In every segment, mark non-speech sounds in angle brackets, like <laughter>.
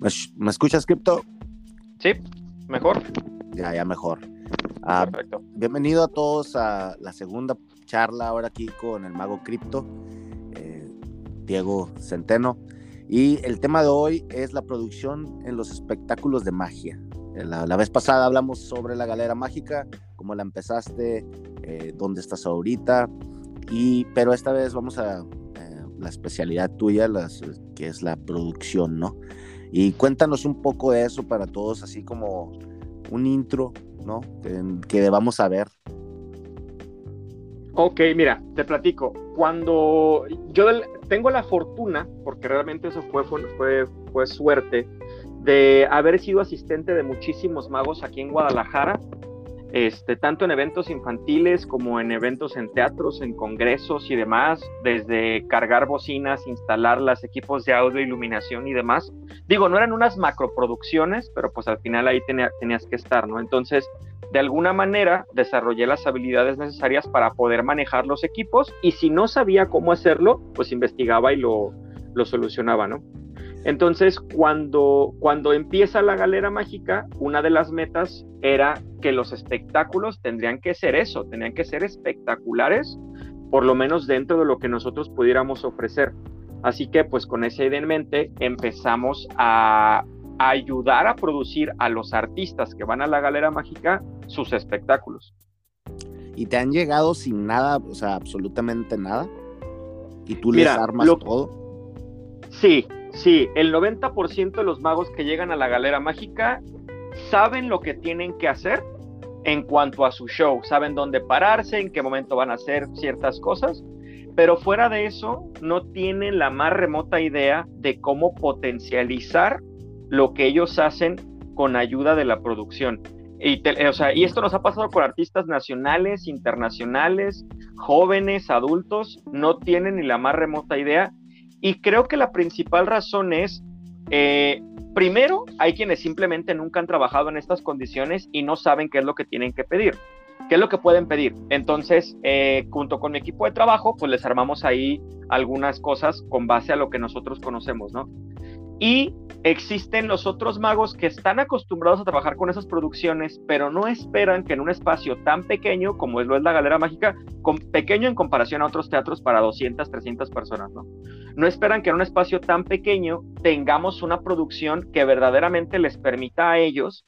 ¿Me, escuchas, Crypto? Sí, mejor. Ya, ya mejor. Ah, Perfecto. Bienvenido a todos a la segunda charla ahora aquí con el mago Crypto, eh, Diego Centeno. Y el tema de hoy es la producción en los espectáculos de magia. Eh, la, vez pasada hablamos sobre la galera mágica, cómo la empezaste, eh, dónde estás ahorita, y, pero esta vez vamos a la especialidad tuya, las, que es la producción, ¿no? Y cuéntanos un poco de eso para todos, así como un intro, ¿no? Que, debamos saber. Ok, mira, te platico. Cuando yo tengo la fortuna, porque realmente eso fue, fue, fue suerte, de haber sido asistente de muchísimos magos aquí en Guadalajara este, tanto en eventos infantiles como en eventos en teatros, en congresos y demás, desde cargar bocinas, instalar los equipos de audio, iluminación y demás. Digo, no eran unas macroproducciones, pero pues al final ahí tenías que estar, ¿no? Entonces, de alguna manera desarrollé las habilidades necesarias para poder manejar los equipos y si no sabía cómo hacerlo, pues investigaba y lo, lo solucionaba, ¿no? Entonces, cuando, cuando empieza la galera mágica, una de las metas era que los espectáculos tendrían que ser eso, tenían que ser espectaculares, por lo menos dentro de lo que nosotros pudiéramos ofrecer. Así que, pues con esa idea en mente, empezamos a, a ayudar a producir a los artistas que van a la galera mágica sus espectáculos. ¿Y te han llegado sin nada, o sea, absolutamente nada? ¿Y tú les armas todo? Sí, Sí, el 90% de los magos que llegan a la galera mágica saben lo que tienen que hacer en cuanto a su show, saben dónde pararse, en qué momento van a hacer ciertas cosas, pero fuera de eso no tienen la más remota idea de cómo potencializar lo que ellos hacen con ayuda de la producción. Y, y esto nos ha pasado con artistas nacionales, internacionales, jóvenes, adultos, no tienen ni la más remota idea y creo que la principal razón es, eh, primero, hay quienes simplemente nunca han trabajado en estas condiciones y no saben qué es lo que tienen que pedir, qué es lo que pueden pedir. Entonces, eh, junto con mi equipo de trabajo, pues les armamos ahí algunas cosas con base a lo que nosotros conocemos, ¿no? Y existen los otros magos que están acostumbrados a trabajar con esas producciones, pero no esperan que en un espacio tan pequeño como lo es la Galera Mágica, con, pequeño en comparación a otros teatros para 200, 300 personas, ¿no? No esperan que en un espacio tan pequeño tengamos una producción que verdaderamente les permita a ellos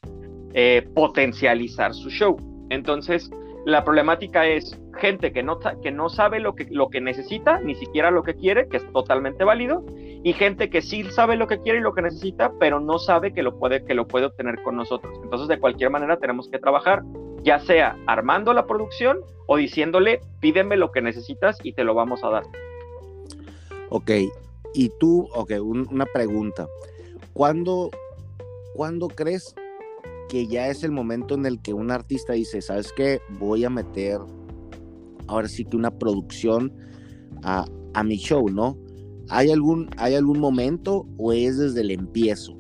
eh, potencializar su show. Entonces, la problemática es gente que no, que no sabe lo que, lo que necesita, ni siquiera lo que quiere, que es totalmente válido, y gente que sí sabe lo que quiere y lo que necesita, pero no sabe que lo puede, que lo puede obtener con nosotros. Entonces, de cualquier manera, tenemos que trabajar, ya sea armando la producción o diciéndole, pídeme lo que necesitas y te lo vamos a dar. Ok, y tú, ok, una pregunta. ¿Cuándo, ¿Cuándo crees que ya es el momento en el que un artista dice, ¿sabes qué? Voy a meter ahora sí que una producción a, mi show, ¿no? ¿Hay algún, ¿Hay algún momento o es desde el empiezo?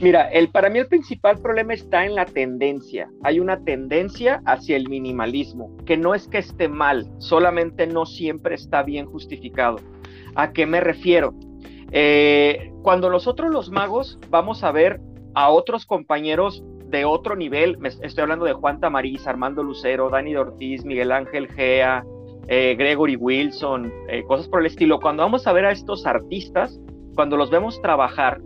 Mira, el, para mí el principal problema está en la tendencia. Hay una tendencia hacia el minimalismo, que no es que esté mal, solamente no siempre está bien justificado. ¿A qué me refiero? Eh, cuando nosotros los magos vamos a ver a otros compañeros de otro nivel, estoy hablando de Juan Tamariz, Armando Lucero, Dani Ortiz, Miguel Ángel Gea, eh, Gregory Wilson, eh, cosas por el estilo. Cuando vamos a ver a estos artistas, cuando los vemos trabajar,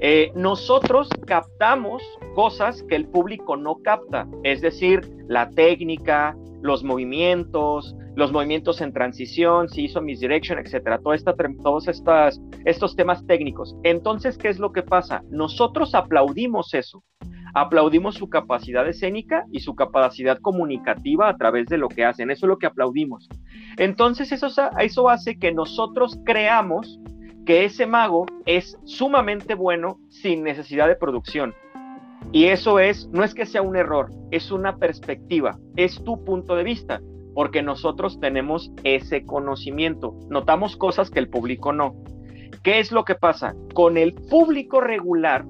eh, nosotros captamos cosas que el público no capta, es decir, la técnica, los movimientos, los movimientos en transición, si hizo misdirection, etcétera, todo esta, todos estas, estos temas técnicos. Entonces, ¿qué es lo que pasa? Nosotros aplaudimos eso, aplaudimos su capacidad escénica y su capacidad comunicativa a través de lo que hacen, eso es lo que aplaudimos. Entonces, eso, eso hace que nosotros creamos que ese mago es sumamente bueno sin necesidad de producción. Y eso es, no es que sea un error, es una perspectiva, es tu punto de vista porque nosotros tenemos ese conocimiento, notamos cosas que el público no. ¿Qué es lo que pasa? Con el público regular,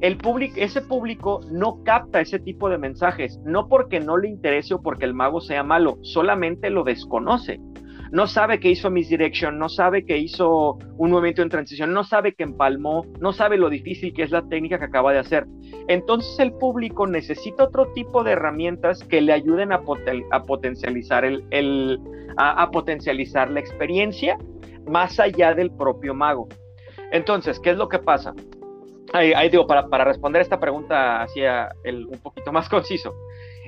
el público, ese público no capta ese tipo de mensajes, no porque no le interese o porque el mago sea malo, solamente lo desconoce. No sabe que hizo misdirection, no sabe que hizo un movimiento en transición, no sabe que empalmó, no sabe lo difícil que es la técnica que acaba de hacer. Entonces el público necesita otro tipo de herramientas que le ayuden a, potencializar el, a, potencializar la experiencia más allá del propio mago. Entonces, ¿qué es lo que pasa? Ahí, digo, para, responder esta pregunta hacia el, un poquito más <laughs> conciso.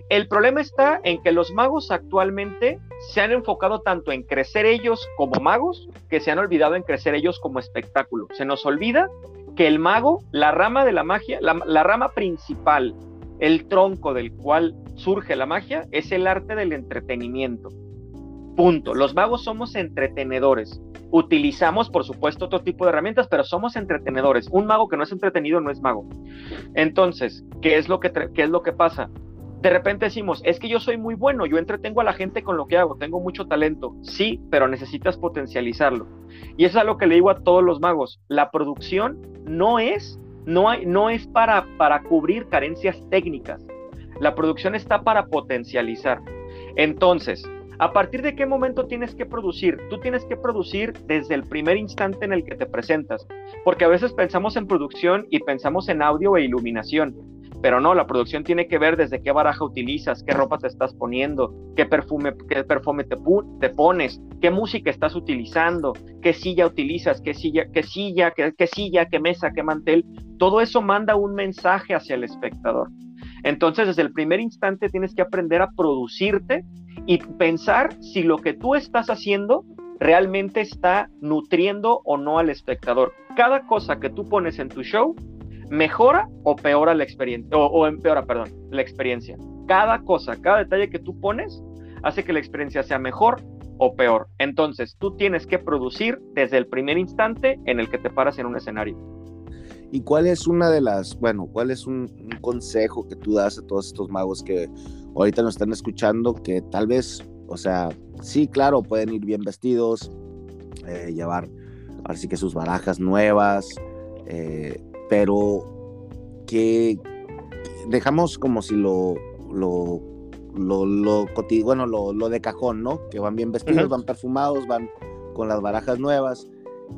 El problema está en que los magos actualmente se han enfocado tanto en crecer ellos como magos que se han olvidado en crecer ellos como espectáculo. Se nos olvida que el mago, la rama de la magia, la, rama principal, el tronco del cual surge la magia, es el arte del entretenimiento. Punto. Los magos somos entretenedores. Utilizamos, por supuesto, otro tipo de herramientas, pero somos entretenedores. Un mago que no es entretenido no es mago. Entonces, ¿qué es lo que, qué es lo que pasa? De repente decimos, es que yo soy muy bueno, yo entretengo a la gente con lo que hago, tengo mucho talento. Sí, pero necesitas potencializarlo. Y eso es algo que le digo a todos los magos. La producción no es, no hay, no es para, para cubrir carencias técnicas. La producción está para potencializar. Entonces, ¿a partir de qué momento tienes que producir? Tú tienes que producir desde el primer instante en el que te presentas. Porque a veces pensamos en producción y pensamos en audio e iluminación pero no, la producción tiene que ver desde qué baraja utilizas, qué ropa te estás poniendo, qué perfume, qué perfume te, te pones, qué música estás utilizando, qué silla utilizas, qué silla, qué silla, qué, qué silla, qué mesa, qué mantel. Todo eso manda un mensaje hacia el espectador. Entonces, desde el primer instante tienes que aprender a producirte y pensar si lo que tú estás haciendo realmente está nutriendo o no al espectador. Cada cosa que tú pones en tu show mejora o peora la experiencia, o, empeora, perdón, la experiencia. Cada cosa, cada detalle que tú pones hace que la experiencia sea mejor o peor. Entonces, tú tienes que producir desde el primer instante en el que te paras en un escenario. ¿Y cuál es una de las, bueno, cuál es un, consejo que tú das a todos estos magos que ahorita nos están escuchando, que tal vez, o sea, sí, claro, pueden ir bien vestidos, eh, llevar así que sus barajas nuevas, eh, pero que dejamos como si lo, lo, lo, lo bueno, lo, lo, de cajón, ¿no? Que van bien vestidos, van perfumados, van con las barajas nuevas.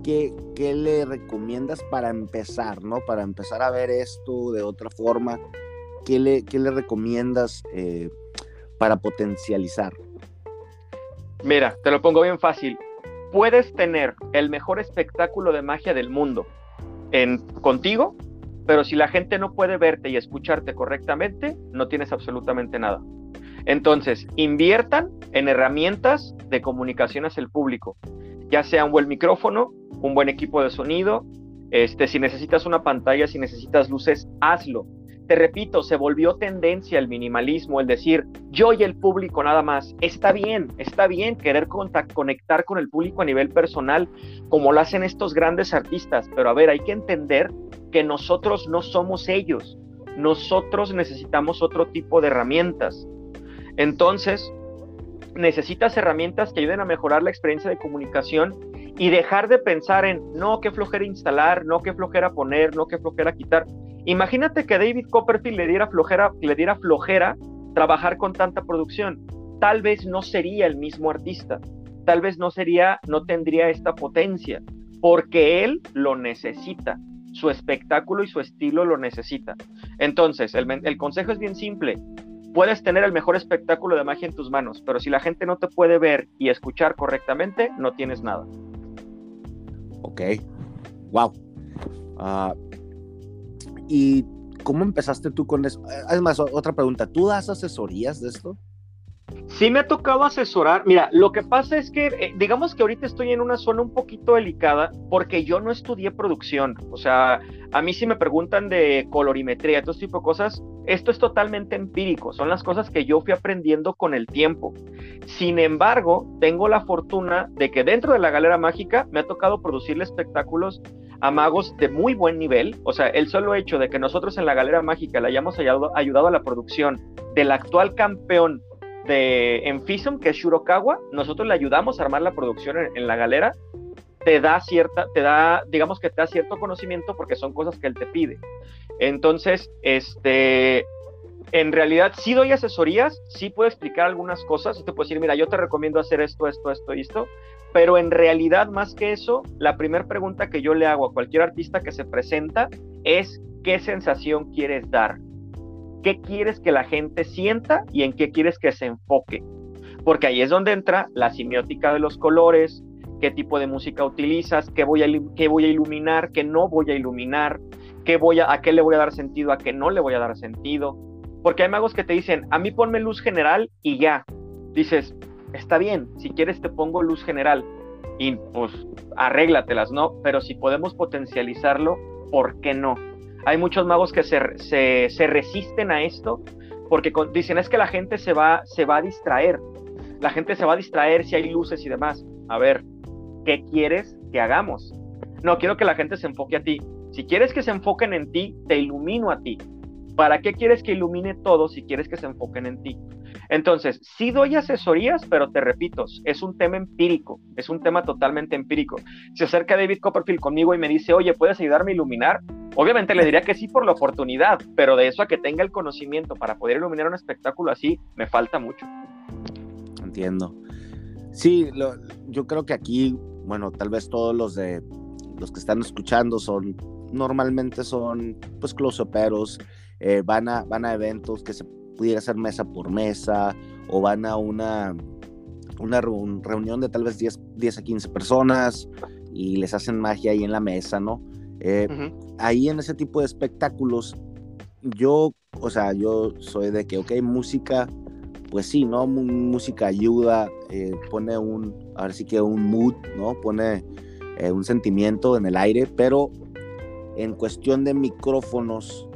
¿Qué, ¿Qué, le recomiendas para empezar, ¿no? Para empezar a ver esto de otra forma. ¿Qué le, qué le recomiendas eh, para potencializar? Mira, te lo pongo bien fácil. Puedes tener el mejor espectáculo de magia del mundo, contigo, pero si la gente no puede verte y escucharte correctamente, no tienes absolutamente nada. Entonces, inviertan en herramientas de comunicación hacia el público, ya sea un buen micrófono, un buen equipo de sonido, este, si necesitas una pantalla, si necesitas luces, hazlo te repito, se volvió tendencia el minimalismo, el decir yo y el público nada más. Está bien, está bien querer conectar con el público a nivel personal, como lo hacen estos grandes artistas, pero a ver, hay que entender que nosotros no somos ellos. Nosotros necesitamos otro tipo de herramientas. Entonces, necesitas herramientas que ayuden a mejorar la experiencia de comunicación y dejar de pensar en no, qué flojera instalar, no, qué flojera poner, no, qué flojera quitar. Imagínate que David Copperfield le diera flojera, le diera flojera trabajar con tanta producción. Tal vez no sería el mismo artista. Tal vez no sería, no tendría esta potencia, porque él lo necesita. Su espectáculo y su estilo lo necesita. Entonces, el, consejo es bien simple. Puedes tener el mejor espectáculo de magia en tus manos, pero si la gente no te puede ver y escuchar correctamente, no tienes nada. Ok. Wow. ¿Y cómo empezaste tú con eso? Además, otra pregunta, ¿tú das asesorías de esto? Sí me ha tocado asesorar. Mira, lo que pasa es que, eh, digamos que ahorita estoy en una zona un poquito delicada porque yo no estudié producción. O sea, a mí si me preguntan de colorimetría, todo este tipo de cosas, esto es totalmente empírico. Son las cosas que yo fui aprendiendo con el tiempo. Sin embargo, tengo la fortuna de que dentro de la galera mágica me ha tocado producirle espectáculos a magos de muy buen nivel. O sea, el solo hecho de que nosotros en la Galera Mágica le hayamos ayudado, ayudado a la producción del actual campeón de Enfisum, que es Shurokawa, nosotros le ayudamos a armar la producción en, la galera, te da cierta, te da, digamos que te da cierto conocimiento porque son cosas que él te pide. Entonces, este, en realidad sí doy asesorías, sí puedo explicar algunas cosas, te puedo decir, mira, yo te recomiendo hacer esto, esto, esto y esto, pero en realidad más que eso, la primera pregunta que yo le hago a cualquier artista que se presenta es qué sensación quieres dar, qué quieres que la gente sienta y en qué quieres que se enfoque, porque ahí es donde entra la simiótica de los colores, qué tipo de música utilizas, qué voy a, qué voy a iluminar, qué no voy a iluminar, qué voy a, a qué le voy a dar sentido, a qué no le voy a dar sentido porque hay magos que te dicen, a mí ponme luz general y ya. Dices, está bien, si quieres te pongo luz general y pues arréglatelas, ¿no? Pero si podemos potencializarlo, ¿por qué no? Hay muchos magos que se, se, resisten a esto porque dicen es que la gente se va, se va a distraer. La gente se va a distraer si hay luces y demás. A ver, ¿qué quieres que hagamos? No, quiero que la gente se enfoque a ti. Si quieres que se enfoquen en ti, te ilumino a ti. ¿Para qué quieres que ilumine todo si quieres que se enfoquen en ti? Entonces, sí doy asesorías, pero te repito, es un tema empírico, es un tema totalmente empírico. Se acerca David Copperfield conmigo y me dice, oye, ¿puedes ayudarme a iluminar? Obviamente le diría que sí por la oportunidad, pero de eso a que tenga el conocimiento para poder iluminar un espectáculo así, me falta mucho. Entiendo. Sí, yo creo que aquí, bueno, tal vez todos los de los que están escuchando son normalmente son pues close-uperos eh, van, a, van a eventos que se pudiera hacer mesa por mesa o van a una, una reunión de tal vez 10, 10, a 15 personas y les hacen magia ahí en la mesa, ¿no? Eh, ahí en ese tipo de espectáculos, yo, o sea, yo soy de que, ok, música, pues sí, ¿no? música ayuda, eh, pone un, a ver si que un mood, ¿no? Pone un sentimiento en el aire, pero en cuestión de micrófonos,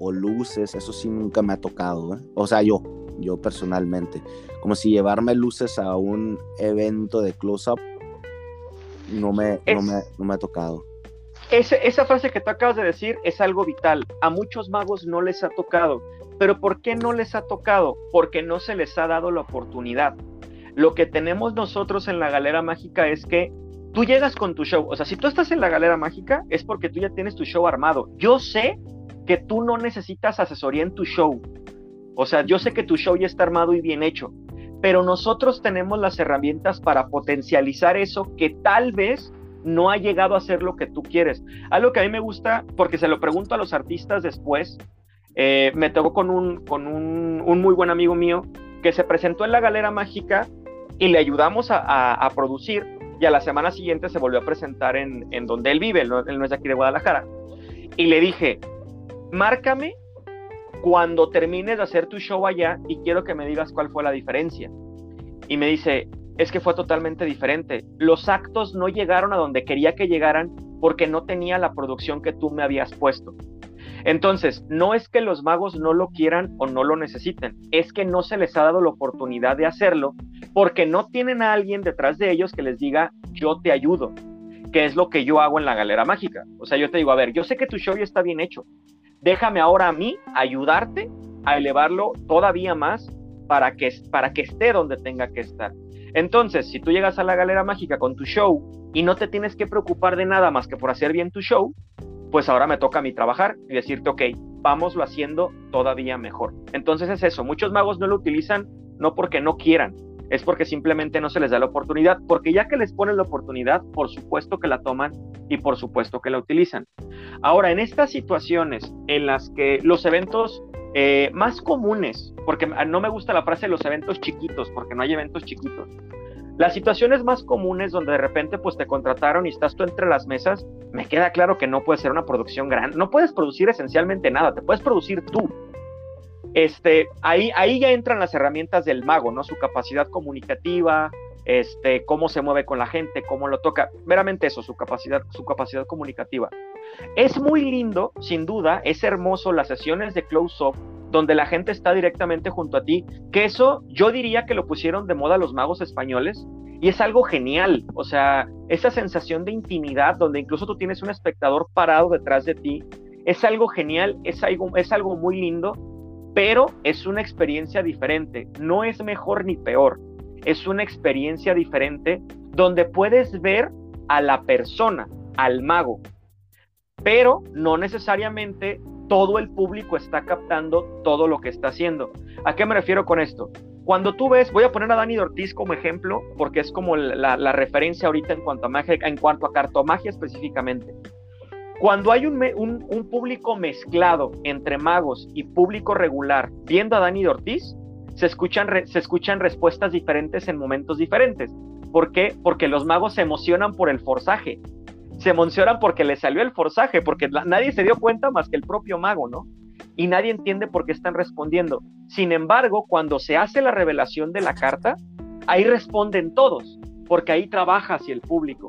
o luces, eso sí nunca me ha tocado, ¿eh? o sea, yo, yo personalmente, como si llevarme luces a un evento de close-up, no me, no me, ha tocado. Esa frase que tú acabas de decir es algo vital, a muchos magos no les ha tocado, pero ¿por qué no les ha tocado? Porque no se les ha dado la oportunidad. Lo que tenemos nosotros en la galera mágica es que tú llegas con tu show. O sea, si tú estás en la galera mágica, es porque tú ya tienes tu show armado. Yo sé que tú no necesitas asesoría en tu show. O sea, yo sé que tu show ya está armado y bien hecho, pero nosotros tenemos las herramientas para potencializar eso que tal vez no ha llegado a ser lo que tú quieres. Algo que a mí me gusta, porque se lo pregunto a los artistas después, eh, me tocó con, un, con un, muy buen amigo mío que se presentó en la Galera Mágica y le ayudamos a, producir y a la semana siguiente se volvió a presentar en, en donde él vive, él no es de aquí de Guadalajara. Y le dije, márcame cuando termines de hacer tu show allá y quiero que me digas cuál fue la diferencia. Y me dice, es que fue totalmente diferente. Los actos no llegaron a donde quería que llegaran porque no tenía la producción que tú me habías puesto. Entonces, no es que los magos no lo quieran o no lo necesiten, es que no se les ha dado la oportunidad de hacerlo porque no tienen a alguien detrás de ellos que les diga, yo te ayudo, que es lo que yo hago en la galera mágica. O sea, yo te digo, a ver, yo sé que tu show ya está bien hecho, déjame ahora a mí ayudarte a elevarlo todavía más para que, para que esté donde tenga que estar. Entonces, si tú llegas a la galera mágica con tu show y no te tienes que preocupar de nada más que por hacer bien tu show, pues ahora me toca a mí trabajar y decirte, ok, vámoslo haciendo todavía mejor. Entonces es eso, muchos magos no lo utilizan no porque no quieran, es porque simplemente no se les da la oportunidad, porque ya que les ponen la oportunidad, por supuesto que la toman y por supuesto que la utilizan. Ahora, en estas situaciones en las que los eventos eh, más comunes, porque no me gusta la frase de los eventos chiquitos, porque no hay eventos chiquitos, las situaciones más comunes donde de repente pues te contrataron y estás tú entre las mesas, me queda claro que no puede ser una producción grande, no puedes producir esencialmente nada, te puedes producir tú, este, ahí, ahí ya entran las herramientas del mago, ¿no? Su capacidad comunicativa, este, cómo se mueve con la gente, cómo lo toca, meramente eso, su capacidad, su capacidad comunicativa. Es muy lindo, sin duda, es hermoso las sesiones de close-up donde la gente está directamente junto a ti, que eso yo diría que lo pusieron de moda los magos españoles y es algo genial, o sea, esa sensación de intimidad donde incluso tú tienes un espectador parado detrás de ti, es algo genial, es algo, es algo muy lindo pero es una experiencia diferente, no es mejor ni peor, es una experiencia diferente donde puedes ver a la persona, al mago, pero no necesariamente todo el público está captando todo lo que está haciendo. ¿A qué me refiero con esto? Cuando tú ves, voy a poner a Dani Ortiz como ejemplo, porque es como la, referencia ahorita en cuanto a magia, en cuanto a cartomagia específicamente. Cuando hay un, un, público mezclado entre magos y público regular viendo a Dani Ortiz, se escuchan, se escuchan respuestas diferentes en momentos diferentes. ¿Por qué? Porque los magos se emocionan por el forzaje. Se emocionan porque le salió el forzaje, porque nadie se dio cuenta más que el propio mago, ¿no? Y nadie entiende por qué están respondiendo. Sin embargo, cuando se hace la revelación de la carta, ahí responden todos, porque ahí trabaja hacia el público.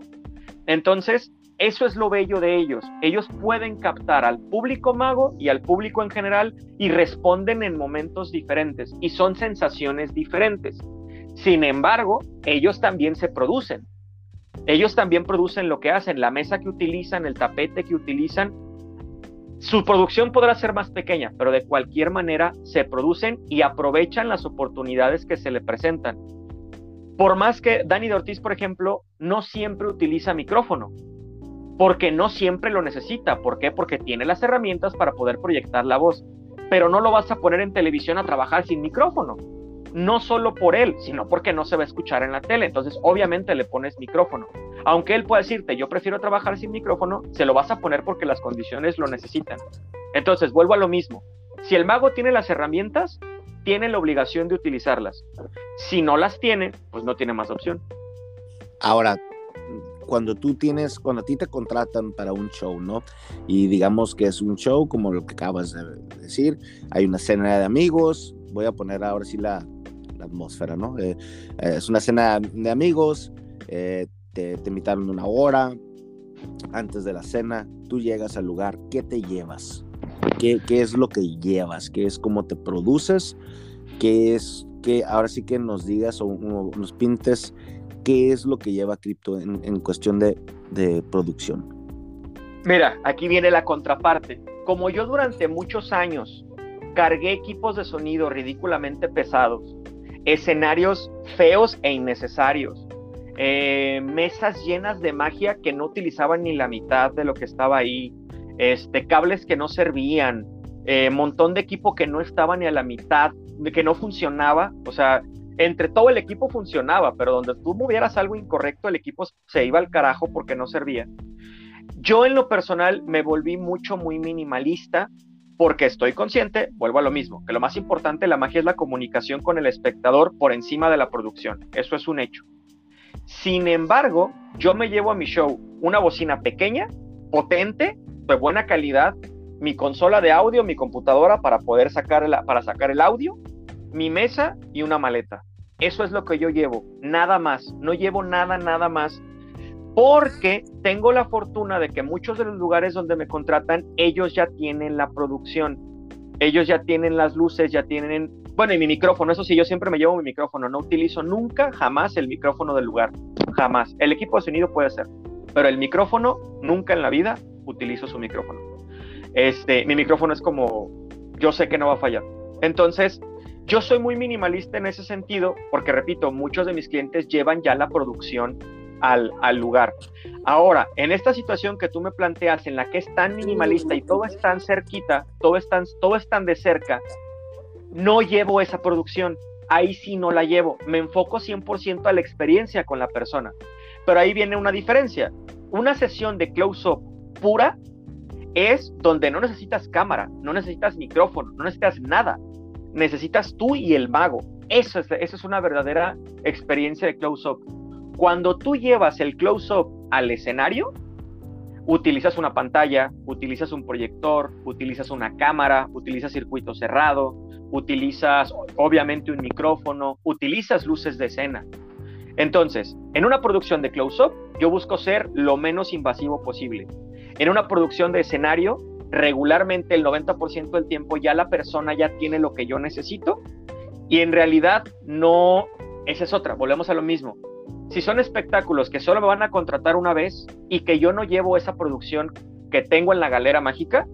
Entonces, eso es lo bello de ellos. Ellos pueden captar al público mago y al público en general y responden en momentos diferentes y son sensaciones diferentes. Sin embargo, ellos también se producen. Ellos también producen lo que hacen, la mesa que utilizan, el tapete que utilizan. Su producción podrá ser más pequeña, pero de cualquier manera se producen y aprovechan las oportunidades que se le presentan. Por más que Dani de Ortiz, por ejemplo, no siempre utiliza micrófono, porque no siempre lo necesita. ¿Por qué? Porque tiene las herramientas para poder proyectar la voz, pero no lo vas a poner en televisión a trabajar sin micrófono no solo por él, sino porque no se va a escuchar en la tele. Entonces, obviamente le pones micrófono. Aunque él pueda decirte, yo prefiero trabajar sin micrófono, se lo vas a poner porque las condiciones lo necesitan. Entonces, vuelvo a lo mismo. Si el mago tiene las herramientas, tiene la obligación de utilizarlas. Si no las tiene, pues no tiene más opción. Ahora, cuando tú tienes, cuando a ti te contratan para un show, ¿no? Y digamos que es un show como lo que acabas de decir, hay una cena de amigos, voy a poner ahora sí la, atmósfera, ¿no? Eh, eh, es una cena de amigos, eh, te, invitaron una hora antes de la cena, tú llegas al lugar, ¿qué te llevas? ¿Qué, qué es lo que llevas? ¿Qué es cómo te produces? ¿Qué es que ahora sí que nos digas o, nos pintes qué es lo que lleva Crypto en, en cuestión de, producción? Mira, aquí viene la contraparte. Como yo durante muchos años cargué equipos de sonido ridículamente pesados, escenarios feos e innecesarios, eh, mesas llenas de magia que no utilizaban ni la mitad de lo que estaba ahí, este, cables que no servían, eh, montón de equipo que no estaba ni a la mitad, que no funcionaba, o sea, entre todo el equipo funcionaba, pero donde tú movieras algo incorrecto, el equipo se iba al carajo porque no servía. Yo en lo personal me volví mucho, muy minimalista porque estoy consciente, vuelvo a lo mismo, que lo más importante la magia es la comunicación con el espectador por encima de la producción. Eso es un hecho. Sin embargo, yo me llevo a mi show una bocina pequeña, potente, de buena calidad, mi consola de audio, mi computadora para poder sacar, para sacar el audio, mi mesa y una maleta. Eso es lo que yo llevo, nada más. No llevo nada, nada más porque tengo la fortuna de que muchos de los lugares donde me contratan, ellos ya tienen la producción, ellos ya tienen las luces, ya tienen, bueno, y mi micrófono, eso sí, yo siempre me llevo mi micrófono, no utilizo nunca, jamás el micrófono del lugar, jamás. El equipo de sonido puede ser, pero el micrófono, nunca en la vida utilizo su micrófono. Este, mi micrófono es como, yo sé que no va a fallar. Entonces, yo soy muy minimalista en ese sentido, porque repito, muchos de mis clientes llevan ya la producción al, lugar. Ahora, en esta situación que tú me planteas, en la que es tan minimalista y todo es tan cerquita, todo es tan, todo es tan de cerca, no llevo esa producción. Ahí sí no la llevo. Me enfoco 100% a la experiencia con la persona. Pero ahí viene una diferencia. Una sesión de close-up pura es donde no necesitas cámara, no necesitas micrófono, no necesitas nada. Necesitas tú y el mago. Eso es, eso es una verdadera experiencia de close-up. Cuando tú llevas el close-up al escenario, utilizas una pantalla, utilizas un proyector, utilizas una cámara, utilizas circuito cerrado, utilizas obviamente un micrófono, utilizas luces de escena. Entonces, en una producción de close-up, yo busco ser lo menos invasivo posible. En una producción de escenario, regularmente el 90% del tiempo ya la persona ya tiene lo que yo necesito y en realidad no, esa es otra, volvemos a lo mismo si son espectáculos que solo me van a contratar una vez y que yo no llevo esa producción que tengo en la galera mágica,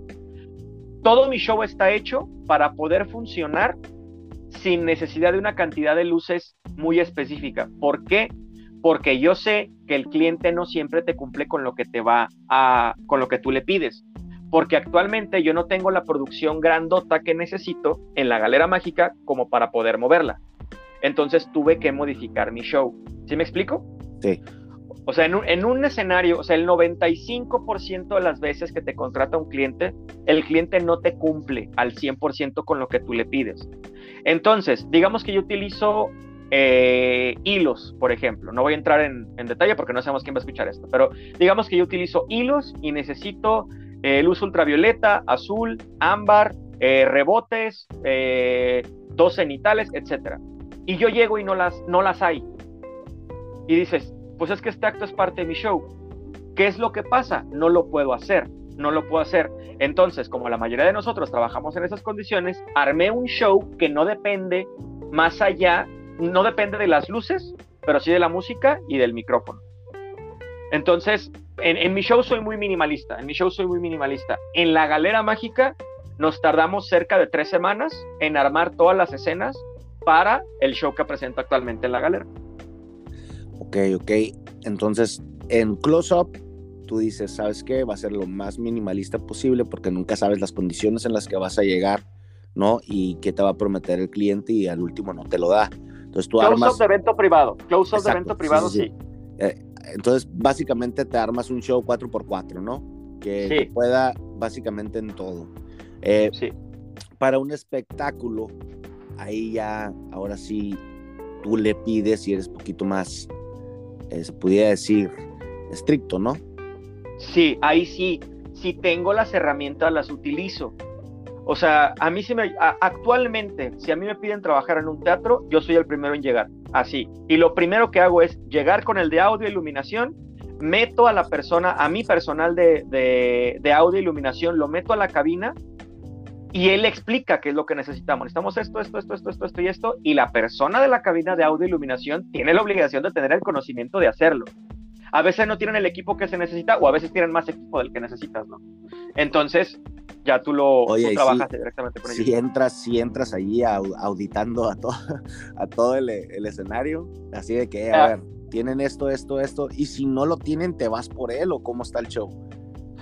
todo mi show está hecho para poder funcionar sin necesidad de una cantidad de luces muy específica. ¿Por qué? Porque yo sé que el cliente no siempre te cumple con lo que te va a, con lo que tú le pides. Porque actualmente yo no tengo la producción grandota que necesito en la galera mágica como para poder moverla. Entonces tuve que modificar mi show. ¿Sí me explico? Sí. O sea, en un, en un escenario, o sea, el 95% de las veces que te contrata un cliente, el cliente no te cumple al 100% con lo que tú le pides. Entonces, digamos que yo utilizo eh, hilos, por ejemplo. No voy a entrar en, detalle porque no sabemos quién va a escuchar esto, pero digamos que yo utilizo hilos y necesito eh, luz ultravioleta, azul, ámbar, eh, rebotes, dos cenitales, etc. Y yo llego y no las, no las hay. Y dices, pues es que este acto es parte de mi show. ¿Qué es lo que pasa? No lo puedo hacer, no lo puedo hacer. Entonces, como la mayoría de nosotros trabajamos en esas condiciones, armé un show que no depende más allá no depende de las luces, pero sí de la música y del micrófono. Entonces, en, mi show soy muy minimalista, en mi show soy muy minimalista. En la galera mágica nos tardamos cerca de tres semanas en armar todas las escenas para el show que presento actualmente en la galera. Ok, ok. Entonces, en Close Up, tú dices, ¿sabes qué? Va a ser lo más minimalista posible porque nunca sabes las condiciones en las que vas a llegar, ¿no? Y qué te va a prometer el cliente y al último no te lo da. Entonces tú close de evento privado. Close up de evento privado, sí. Eh, entonces, básicamente te armas un show 4x4, ¿no? Que, pueda básicamente en todo. Eh, sí. Para un espectáculo, ahí ya, ahora sí, tú le pides y eres poquito más, eh, se pudiera decir, estricto, ¿no? Sí, ahí sí. Si tengo las herramientas, las utilizo. O sea, a mí sí me. actualmente, si a mí me piden trabajar en un teatro, yo soy el primero en llegar. Así. Y lo primero que hago es llegar con el de audio e iluminación, meto a la persona, a mi personal de, de, audio e iluminación, lo meto a la cabina y él explica qué es lo que necesitamos. Necesitamos esto, esto, esto, esto, esto, esto y esto. Y la persona de la cabina de audio e iluminación tiene la obligación de tener el conocimiento de hacerlo. A veces no tienen el equipo que se necesita o a veces tienen más equipo del que necesitas, ¿no? Entonces, ya tú lo trabajas directamente con ellos. Si entras, si entras ahí auditando a todo, <laughs> a todo el, escenario, así de que, a ah. ver, tienen esto, esto, esto, y si no lo tienen, ¿te vas por él o cómo está el show?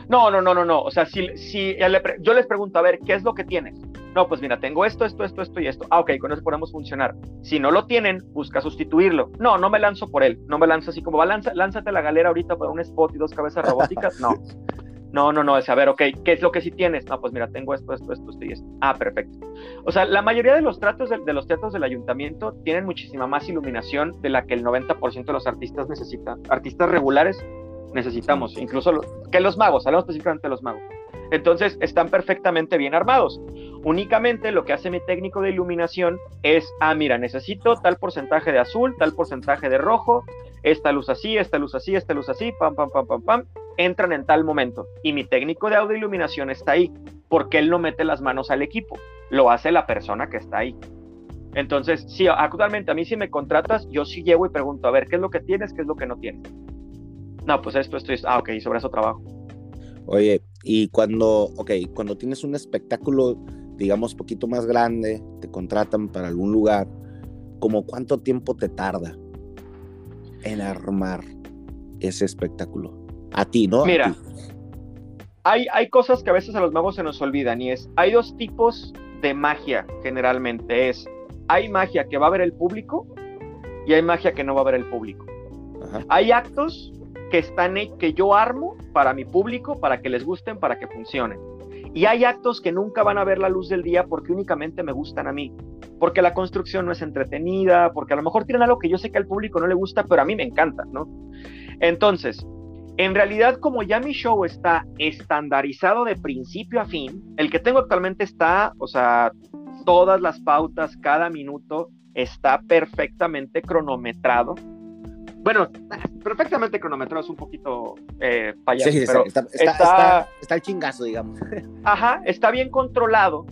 No, no, no, no, no. O sea, si, si yo les pregunto, a ver, ¿qué es lo que tienes? No, pues mira, tengo esto, esto, esto, esto y esto. Ah, ok, con eso podemos funcionar. Si no lo tienen, busca sustituirlo. No, no me lanzo por él. No me lanzo así como, va, lánzate a la galera ahorita para un spot y dos cabezas robóticas. No. <laughs> No, no, no, es a ver, ok, ¿qué es lo que sí tienes? No, pues mira, tengo esto, esto, esto, esto y esto. Ah, perfecto. O sea, la mayoría de los tratos de, los teatros del ayuntamiento tienen muchísima más iluminación de la que el 90% de los artistas necesitan. Artistas regulares necesitamos, incluso que los magos, hablamos específicamente de los magos. Entonces, están perfectamente bien armados. Únicamente lo que hace mi técnico de iluminación es, ah, mira, necesito tal porcentaje de azul, tal porcentaje de rojo, esta luz así, esta luz así, esta luz así, pam, pam, pam, pam, pam, entran en tal momento. Y mi técnico de audio iluminación está ahí, porque él no mete las manos al equipo, lo hace la persona que está ahí. Entonces, sí, actualmente a mí si me contratas, yo sí llego y pregunto, a ver, ¿qué es lo que tienes? ¿Qué es lo que no tienes? No, pues esto, esto es, ah, ok, sobre eso trabajo. Oye, y cuando, ok, cuando tienes un espectáculo, digamos, poquito más grande, te contratan para algún lugar, ¿como cuánto tiempo te tarda? en armar ese espectáculo? A ti, ¿no? Mira, Hay, hay cosas que a veces a los magos se nos olvidan y es, hay dos tipos de magia generalmente, es, hay magia que va a ver el público y hay magia que no va a ver el público. Hay actos que están que yo armo para mi público, para que les gusten, para que funcionen. Y hay actos que nunca van a ver la luz del día porque únicamente me gustan a mí. Porque la construcción no es entretenida, porque a lo mejor tienen algo que yo sé que al público no le gusta, pero a mí me encanta, ¿no? Entonces, en realidad, como ya mi show está estandarizado de principio a fin, el que tengo actualmente está, o sea, todas las pautas, cada minuto está perfectamente cronometrado bueno, perfectamente cronometrado, es un poquito eh, payaso, sí, pero está, está, está, el chingazo, digamos. <laughs> Ajá, está bien controlado.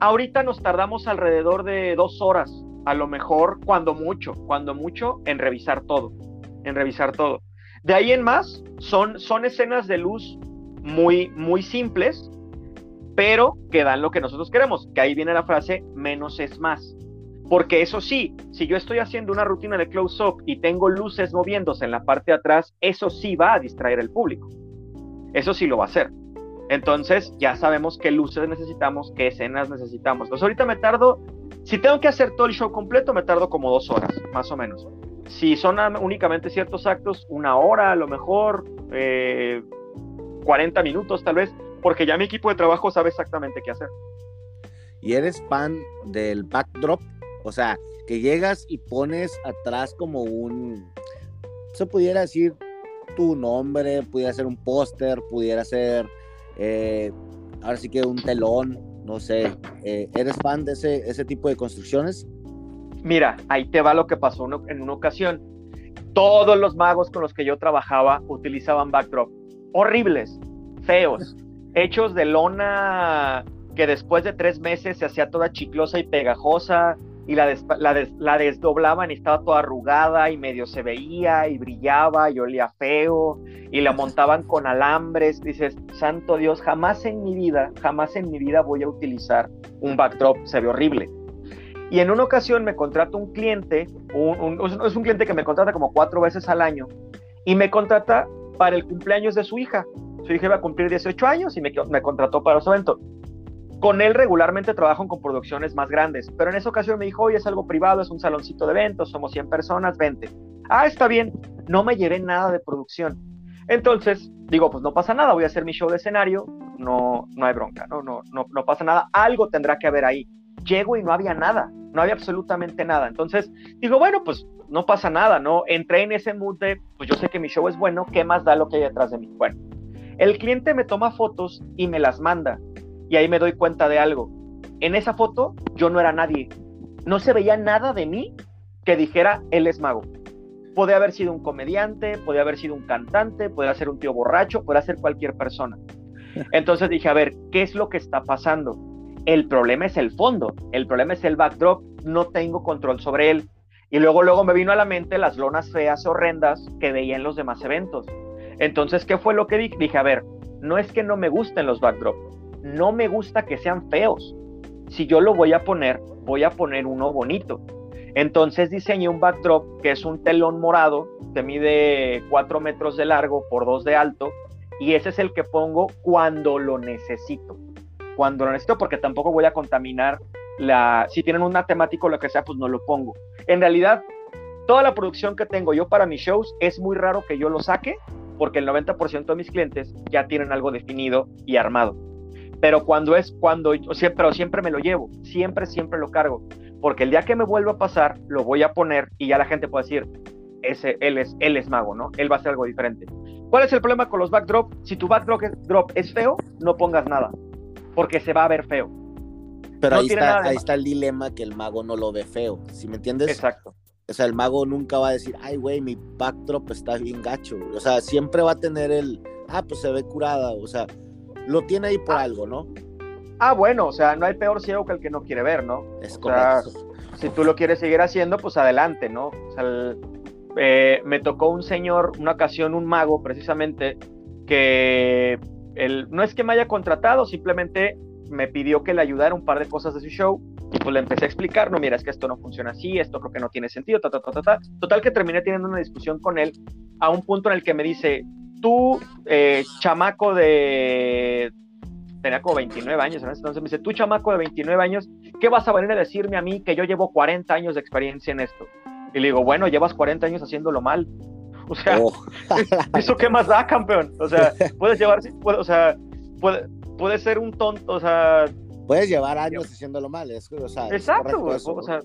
Ahorita nos tardamos alrededor de dos horas, a lo mejor cuando mucho, cuando mucho, en revisar todo, en revisar todo. De ahí en más, son, son escenas de luz muy, muy simples, pero que dan lo que nosotros queremos, que ahí viene la frase, menos es más. Porque eso sí, si yo estoy haciendo una rutina de close-up y tengo luces moviéndose en la parte de atrás, eso sí va a distraer al público. Eso sí lo va a hacer. Entonces ya sabemos qué luces necesitamos, qué escenas necesitamos. Entonces ahorita me tardo, si tengo que hacer todo el show completo, me tardo como dos horas, más o menos. Si son únicamente ciertos actos, una hora a lo mejor, 40 eh, minutos tal vez, porque ya mi equipo de trabajo sabe exactamente qué hacer. ¿Y eres fan del backdrop? O sea, que llegas y pones atrás como un, se pudiera decir tu nombre, pudiera ser un póster, pudiera ser, eh, ahora sí que un telón, no sé. Eh, ¿Eres fan de ese, ese tipo de construcciones? Mira, ahí te va lo que pasó en una ocasión. Todos los magos con los que yo trabajaba utilizaban backdrop. Horribles, feos, <laughs> hechos de lona que después de tres meses se hacía toda chiclosa y pegajosa, y la, la, desdoblaban y estaba toda arrugada y medio se veía y brillaba y olía feo y la montaban con alambres. Dices, santo Dios, jamás en mi vida, jamás en mi vida voy a utilizar un backdrop, se ve horrible. Y en una ocasión me contrata un cliente, es un cliente que me contrata como cuatro veces al año y me contrata para el cumpleaños de su hija. Su hija iba a cumplir 18 años y me, me contrató para su evento. Con él regularmente trabajo con producciones más grandes, pero en esa ocasión me dijo, oye, es algo privado, es un saloncito de eventos, somos 100 personas, 20. Ah, está bien, no me llevé nada de producción. Entonces, digo, pues no pasa nada, voy a hacer mi show de escenario, no, no hay bronca, no, no, no, no pasa nada, algo tendrá que haber ahí. Llego y no había nada, no había absolutamente nada. Entonces, digo, bueno, pues no pasa nada, ¿no? Entré en ese mood de, pues yo sé que mi show es bueno, ¿qué más da lo que hay detrás de mí? Bueno, el cliente me toma fotos y me las manda. Y ahí me doy cuenta de algo. En esa foto yo no era nadie. No se veía nada de mí que dijera él es mago. Podría haber sido un comediante, podría haber sido un cantante, podría ser un tío borracho, podría ser cualquier persona. Entonces dije, a ver, ¿qué es lo que está pasando? El problema es el fondo, el problema es el backdrop, no tengo control sobre él. Y luego, luego me vino a la mente las lonas feas, horrendas que veía en los demás eventos. Entonces, ¿qué fue lo que dije? Dije, a ver, no es que no me gusten los backdrops, no me gusta que sean feos. Si yo lo voy a poner, voy a poner uno bonito. Entonces diseñé un backdrop que es un telón morado que mide 4 metros de largo por 2 de alto y ese es el que pongo cuando lo necesito. Cuando lo necesito porque tampoco voy a contaminar la... Si tienen una temática o lo que sea, pues no lo pongo. En realidad, toda la producción que tengo yo para mis shows es muy raro que yo lo saque porque el 90% de mis clientes ya tienen algo definido y armado pero cuando es cuando, pero siempre me lo llevo, siempre, siempre lo cargo, porque el día que me vuelva a pasar, lo voy a poner y ya la gente puede decir, ese, él es, él es mago, ¿no? Él va a hacer algo diferente. ¿Cuál es el problema con los backdrop? Si tu backdrop drop es feo, no pongas nada, porque se va a ver feo. Pero ahí, está, ahí está el dilema que el mago no lo ve feo, ¿sí me entiendes? Exacto. O sea, el mago nunca va a decir, ay, güey, mi backdrop está bien gacho. O sea, siempre va a tener el, ah, pues se ve curada. O sea, lo tiene ahí por ah. algo, ¿no? Ah, bueno, o sea, no hay peor ciego que el que no quiere ver, ¿no? Es correcto. si tú lo quieres seguir haciendo, pues adelante, ¿no? O sea, eh, me tocó un señor, una ocasión, un mago, precisamente, que él, no es que me haya contratado, simplemente me pidió que le ayudara un par de cosas de su show y pues le empecé a explicar, no, mira, es que esto no funciona así, esto creo que no tiene sentido, ta, ta, ta, ta, Total que terminé teniendo una discusión con él a un punto en el que me dice, tú, eh, chamaco de tenía como 29 años, entonces me dice, tú chamaco de 29 años, ¿qué vas a venir a decirme a mí que yo llevo 40 años de experiencia en esto? Y le digo, bueno, llevas 40 años haciéndolo mal. <laughs> O sea, oh. <laughs> ¿eso qué más da, campeón? O sea, <laughs> puedes llevar, puede, o sea, puede, puede ser un tonto, o sea... Puedes llevar años haciéndolo mal, es, o sea, Exacto, o sea,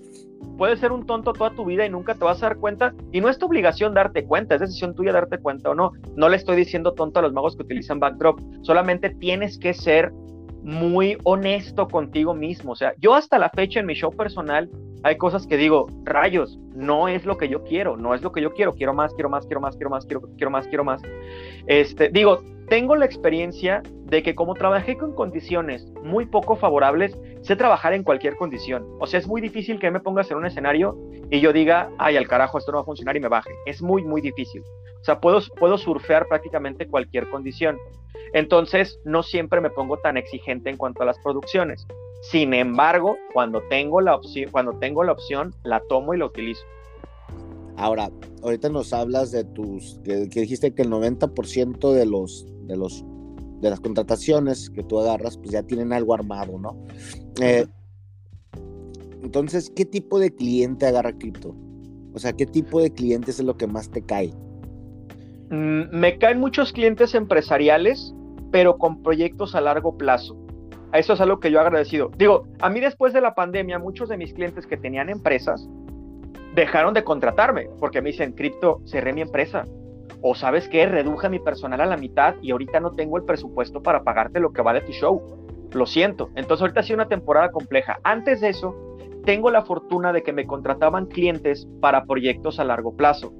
puedes ser un tonto toda tu vida y nunca te vas a dar cuenta, y no es tu obligación darte cuenta, es decisión tuya darte cuenta o no. No le estoy diciendo tonto a los magos que utilizan backdrop, solamente tienes que ser muy honesto contigo mismo. O sea, yo hasta la fecha en mi show personal hay cosas que digo, rayos, no es lo que yo quiero, no es lo que yo quiero, quiero más, quiero más, quiero más, quiero más, quiero, quiero más, quiero más. Este, digo, tengo la experiencia de que como trabajé con condiciones muy poco favorables, sé trabajar en cualquier condición. O sea, es muy difícil que me pongas en un escenario y yo diga, ay, al carajo, esto no va a funcionar y me baje. Es muy, muy difícil. O sea, puedo, puedo surfear prácticamente cualquier condición. Entonces, no siempre me pongo tan exigente en cuanto a las producciones. Sin embargo, cuando tengo la opción, cuando tengo la opción, la tomo y la utilizo. Ahora, ahorita nos hablas de tus, que, dijiste que el 90% de los, de los de las contrataciones que tú agarras, pues ya tienen algo armado, ¿no? Eh, entonces, ¿qué tipo de cliente agarra cripto? O sea, ¿qué tipo de clientes es lo que más te cae? Mm, me caen muchos clientes empresariales, pero con proyectos a largo plazo. Eso es algo que yo he agradecido. Digo, a mí después de la pandemia, muchos de mis clientes que tenían empresas dejaron de contratarme porque me dicen, cripto, cerré mi empresa. O sabes qué, reduje mi personal a la mitad y ahorita no tengo el presupuesto para pagarte lo que vale tu show. Lo siento. Entonces ahorita ha sido una temporada compleja. Antes de eso, tengo la fortuna de que me contrataban clientes para proyectos a largo plazo.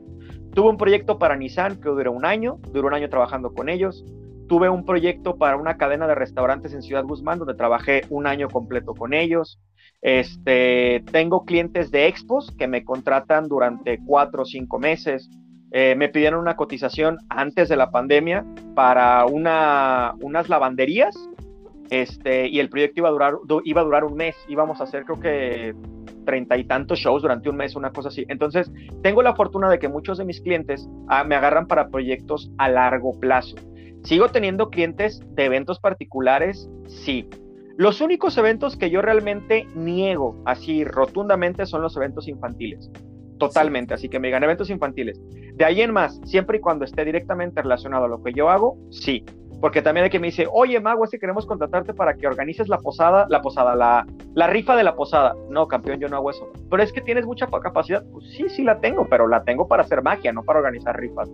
Tuve un proyecto para Nissan que duró un año, duró un año trabajando con ellos. Tuve un proyecto para una cadena de restaurantes en Ciudad Guzmán donde trabajé un año completo con ellos. Este, tengo clientes de expos que me contratan durante cuatro o cinco meses. Eh, me pidieron una cotización antes de la pandemia para una, unas lavanderías este, y el proyecto iba a, durar, iba a durar un mes, íbamos a hacer creo que treinta y tantos shows durante un mes, una cosa así. Entonces, tengo la fortuna de que muchos de mis clientes ah, me agarran para proyectos a largo plazo. ¿Sigo teniendo clientes de eventos particulares? Sí. Los únicos eventos que yo realmente niego así rotundamente son los eventos infantiles. Totalmente, así que me digan eventos infantiles. De ahí en más, siempre y cuando esté directamente relacionado a lo que yo hago, sí. Porque también hay que me dice, oye, Mago, es que queremos contratarte para que organices la posada, la posada, la, la rifa de la posada. No, campeón, yo no hago eso. Pero es que tienes mucha capacidad. Pues sí, sí la tengo, pero la tengo para hacer magia, no para organizar rifas.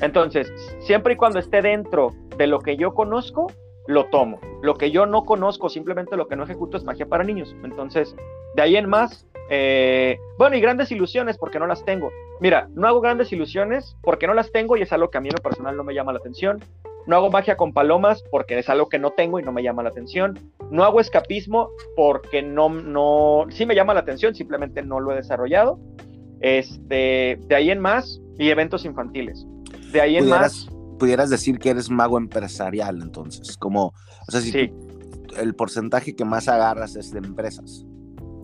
Entonces, siempre y cuando esté dentro de lo que yo conozco, lo tomo. Lo que yo no conozco, simplemente lo que no ejecuto es magia para niños. Entonces, de ahí en más, eh, bueno, y grandes ilusiones porque no las tengo. Mira, no hago grandes ilusiones porque no las tengo y es algo que a mí en lo personal no me llama la atención. No hago magia con palomas porque es algo que no tengo y no me llama la atención. No hago escapismo porque no, no, sí me llama la atención, simplemente no lo he desarrollado. Este, de ahí en más, y eventos infantiles. De ahí en más. Pudieras decir que eres mago empresarial, entonces, como, o sea, si el porcentaje que más agarras es de empresas.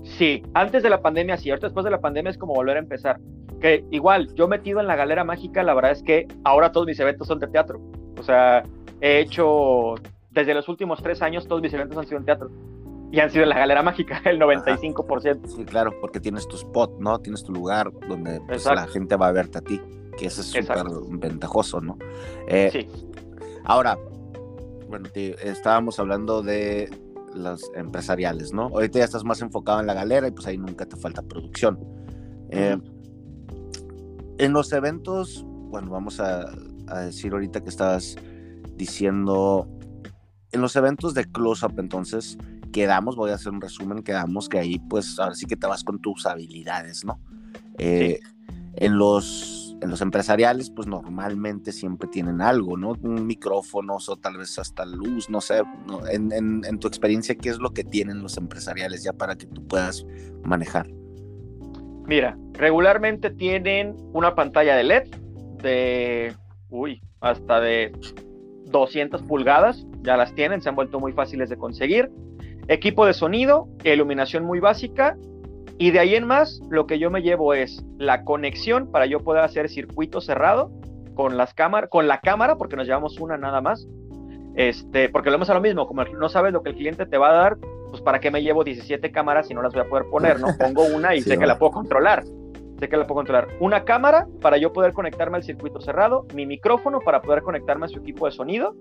Sí, antes de la pandemia sí, ahorita después de la pandemia es como volver a empezar. Que igual, yo metido en la galera mágica, la verdad es que ahora todos mis eventos son de teatro. O sea, he hecho, desde los últimos tres años, todos mis eventos han sido en teatro. Y han sido en la galera mágica, el 95%. Sí, claro, porque tienes tu spot, ¿no? Tienes tu lugar donde pues, la gente va a verte a ti, que eso es súper ventajoso, ¿no? Eh, sí. Ahora, bueno, estábamos hablando de las empresariales, ¿no? Ahorita ya estás más enfocado en la galera y pues ahí nunca te falta producción. Eh, en los eventos, bueno, vamos a a decir ahorita que estabas diciendo en los eventos de close-up, entonces quedamos, voy a hacer un resumen, quedamos que ahí pues ahora sí que te vas con tus habilidades, ¿no? Eh, en, los, en los empresariales pues normalmente siempre tienen algo, ¿no? Un micrófono o tal vez hasta luz, no sé, En, en, en tu experiencia, ¿qué es lo que tienen los empresariales ya para que tú puedas manejar? Mira, regularmente tienen una pantalla de LED de uy, hasta de 200 pulgadas, ya las tienen, se han vuelto muy fáciles de conseguir. Equipo de sonido, iluminación muy básica, y de ahí en más, lo que yo me llevo es la conexión para yo poder hacer circuito cerrado con las cámaras, con la cámara, porque nos llevamos una nada más. Este, porque lo vemos a lo mismo, como no sabes lo que el cliente te va a dar, pues para qué me llevo 17 cámaras si no las voy a poder poner, ¿no? <laughs> Pongo una y sé que la puedo controlar sé que la puedo controlar. Una cámara para yo poder conectarme al circuito cerrado, mi micrófono para poder conectarme a su equipo de sonido.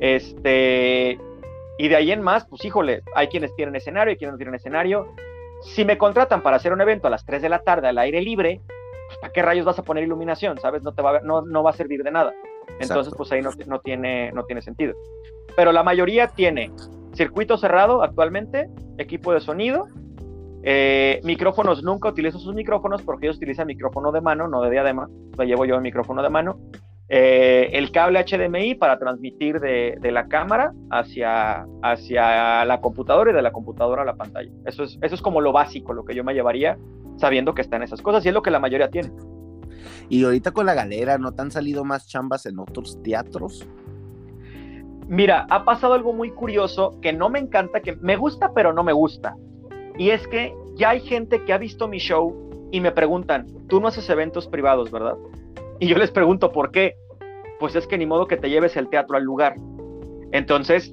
Este, y de ahí en más, pues híjole, hay quienes tienen escenario, hay quienes no tienen escenario. Si me contratan para hacer un evento a las 3 de la tarde al aire libre, pues ¿para qué rayos vas a poner iluminación? ¿Sabes? No, te va, a, no, no va a servir de nada. Entonces, pues ahí no, no, tiene, no tiene sentido. Pero la mayoría tiene circuito cerrado actualmente, equipo de sonido, eh, micrófonos, nunca utilizo sus micrófonos porque ellos utilizan micrófono de mano, no de diadema, lo llevo yo el micrófono de mano. Eh, el cable HDMI para transmitir de, la cámara hacia, hacia la computadora y de la computadora a la pantalla. Eso es, eso es como lo básico, lo que yo me llevaría sabiendo que están esas cosas y es lo que la mayoría tiene. Y ahorita con la galera, ¿no te han salido más chambas en otros teatros? Mira, ha pasado algo muy curioso que no me encanta, que me gusta pero no me gusta. Y es que ya hay gente que ha visto mi show y me preguntan, tú no haces eventos privados, ¿verdad? Y yo les pregunto, ¿por qué? Pues es que ni modo que te lleves el teatro al lugar. Entonces,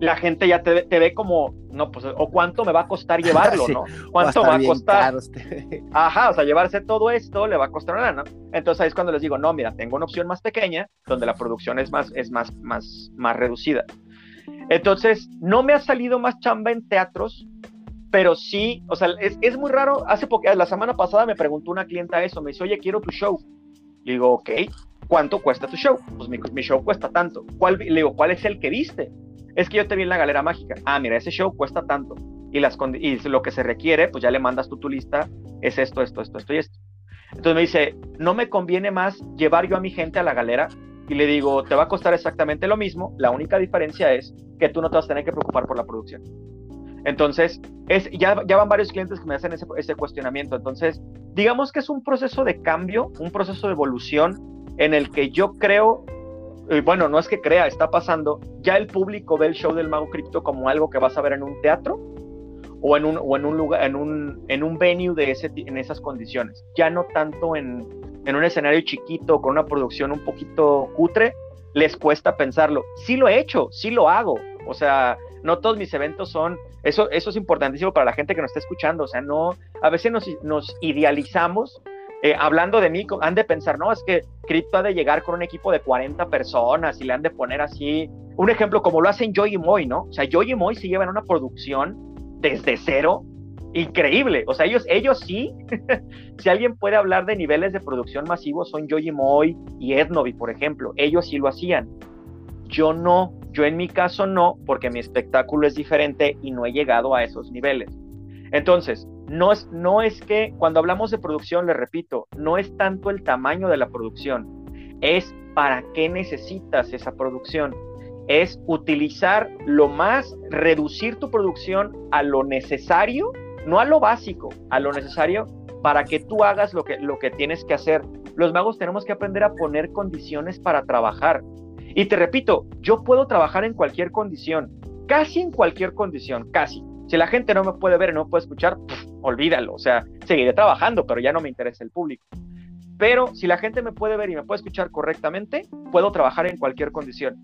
la gente ya te, ve como, no, pues, o cuánto me va a costar <laughs> llevarlo, ¿no? ¿Cuánto va a, costar? <laughs> Ajá, o sea, llevarse todo esto le va a costar una ¿no? Entonces ahí es cuando les digo, no, mira, tengo una opción más pequeña, donde la producción es más, es más, más, más reducida. Entonces, no me ha salido más chamba en teatros, pero sí, o sea, es, es muy raro. Hace poco, la semana pasada me preguntó una clienta eso, me dice, oye, quiero tu show. Le digo, ok, ¿cuánto cuesta tu show? Pues mi, mi show cuesta tanto. ¿Cuál, le digo, ¿cuál es el que viste? Es que yo te vi en la galera mágica. Ah, mira, ese show cuesta tanto. Y, las, y lo que se requiere, pues ya le mandas tú tu lista, es esto, esto, esto, esto y esto. Entonces me dice, no me conviene más llevar yo a mi gente a la galera y le digo, te va a costar exactamente lo mismo, la única diferencia es que tú no te vas a tener que preocupar por la producción. Entonces, es, ya, van varios clientes que me hacen ese, cuestionamiento. Entonces, digamos que es un proceso de cambio, un proceso de evolución en el que yo creo bueno, no es que crea, está pasando, ya el público ve el show del Mago Cripto como algo que vas a ver en un teatro o en un, o en un lugar, en un, en un venue de ese, en esas condiciones. Ya no tanto en, en un escenario chiquito, con una producción un poquito cutre, les cuesta pensarlo. Sí lo he hecho, sí lo hago. O sea, no todos mis eventos son, eso, eso es importantísimo para la gente que nos está escuchando. O sea, no, a veces nos, idealizamos eh, hablando de mí, han de pensar, no, es que Crypto ha de llegar con un equipo de 40 personas y le han de poner así, un ejemplo como lo hacen Joy y Moy, ¿no? O sea, Joy y Moy se llevan una producción desde cero, increíble. O sea, ellos, ellos sí, <laughs> si alguien puede hablar de niveles de producción masivos, son Joy y Moy y Ednovi, por ejemplo. Ellos sí lo hacían. Yo no, yo en mi caso no, porque mi espectáculo es diferente y no he llegado a esos niveles. Entonces, no es, no es que cuando hablamos de producción, le repito, no es tanto el tamaño de la producción, es para qué necesitas esa producción. Es utilizar lo más, reducir tu producción a lo necesario, no a lo básico, a lo necesario para que tú hagas lo que, lo que tienes que hacer. Los magos tenemos que aprender a poner condiciones para trabajar. Y te repito, yo puedo trabajar en cualquier condición, casi en cualquier condición, casi. Si la gente no me puede ver no me puede escuchar, olvídalo. O sea, seguiré trabajando, pero ya no me interesa el público. Pero si la gente me puede ver y me puede escuchar correctamente, puedo trabajar en cualquier condición.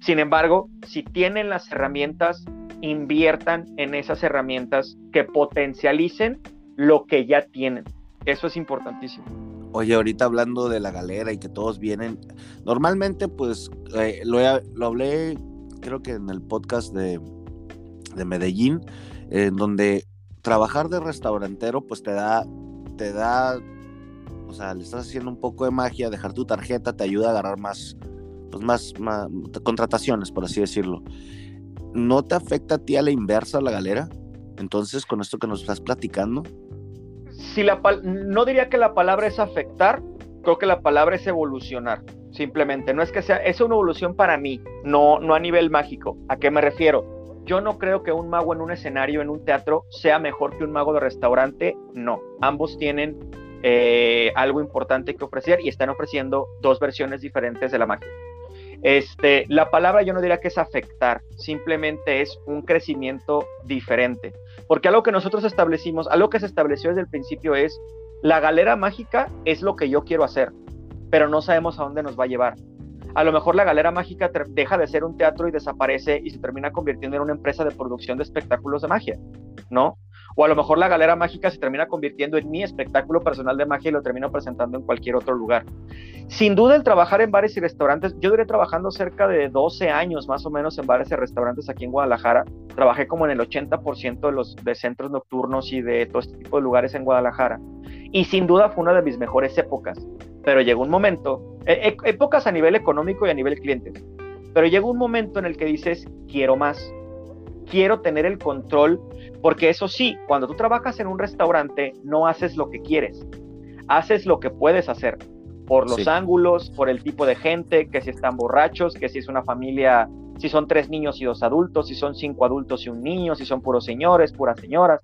Sin embargo, si tienen las herramientas, inviertan en esas herramientas que potencialicen lo que ya tienen. Eso es importantísimo. Oye, ahorita hablando de la galera y que todos vienen, normalmente pues eh, lo, lo hablé creo que en el podcast de, de Medellín, en donde trabajar de restaurantero, pues te da, te da, o sea, le estás haciendo un poco de magia, dejar tu tarjeta te ayuda a agarrar más, pues más, contrataciones, por así decirlo. ¿No te afecta a ti a la inversa la galera? Entonces, con esto que nos estás platicando. Si la no diría que la palabra es afectar, creo que la palabra es evolucionar. Simplemente, no es que sea, es una evolución para mí, no, no a nivel mágico. ¿A qué me refiero? Yo no creo que un mago en un escenario, en un teatro, sea mejor que un mago de restaurante. No, ambos tienen eh, algo importante que ofrecer y están ofreciendo dos versiones diferentes de la magia. Este, la palabra yo no diría que es afectar, simplemente es un crecimiento diferente. Porque algo que nosotros establecimos, algo que se estableció desde el principio es, la galera mágica es lo que yo quiero hacer, pero no sabemos a dónde nos va a llevar a lo mejor la Galera Mágica deja de ser un teatro y desaparece y se termina convirtiendo en una empresa de producción de espectáculos de magia, ¿no? O a lo mejor la Galera Mágica se termina convirtiendo en mi espectáculo personal de magia y lo termino presentando en cualquier otro lugar. Sin duda el trabajar en bares y restaurantes, yo duré trabajando cerca de 12 años más o menos en bares y restaurantes aquí en Guadalajara. Trabajé como en el 80% de los de centros nocturnos y de todo este tipo de lugares en Guadalajara. Y sin duda fue una de mis mejores épocas. Pero llegó un momento e, e, épocas a nivel económico y a nivel cliente. Pero llega un momento en el que dices, quiero más, quiero tener el control, porque eso sí, cuando tú trabajas en un restaurante, no haces lo que quieres, haces lo que puedes hacer, por los ángulos, por el tipo de gente, que si están borrachos, que si es una familia, si son tres niños y dos adultos, si son cinco adultos y un niño, si son puros señores, puras señoras.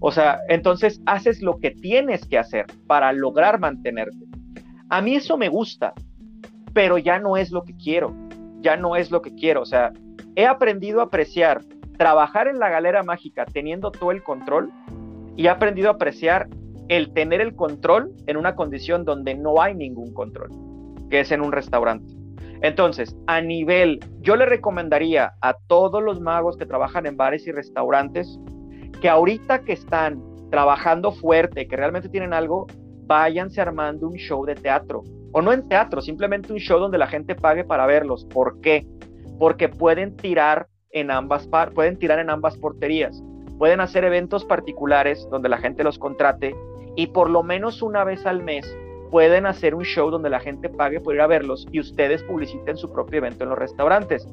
O sea, entonces haces lo que tienes que hacer para lograr mantenerte. A mí eso me gusta, pero ya no es lo que quiero, ya no es lo que quiero. O sea, he aprendido a apreciar trabajar en la galera mágica teniendo todo el control y he aprendido a apreciar el tener el control en una condición donde no hay ningún control, que es en un restaurante. Entonces, a nivel, yo le recomendaría a todos los magos que trabajan en bares y restaurantes que ahorita que están trabajando fuerte, que realmente tienen algo, váyanse armando un show de teatro. O no en teatro, simplemente un show donde la gente pague para verlos. ¿Por qué? Porque pueden tirar en ambas, pueden tirar en ambas porterías. Pueden hacer eventos particulares donde la gente los contrate y por lo menos una vez al mes pueden hacer un show donde la gente pague por ir a verlos y ustedes publiciten su propio evento en los restaurantes.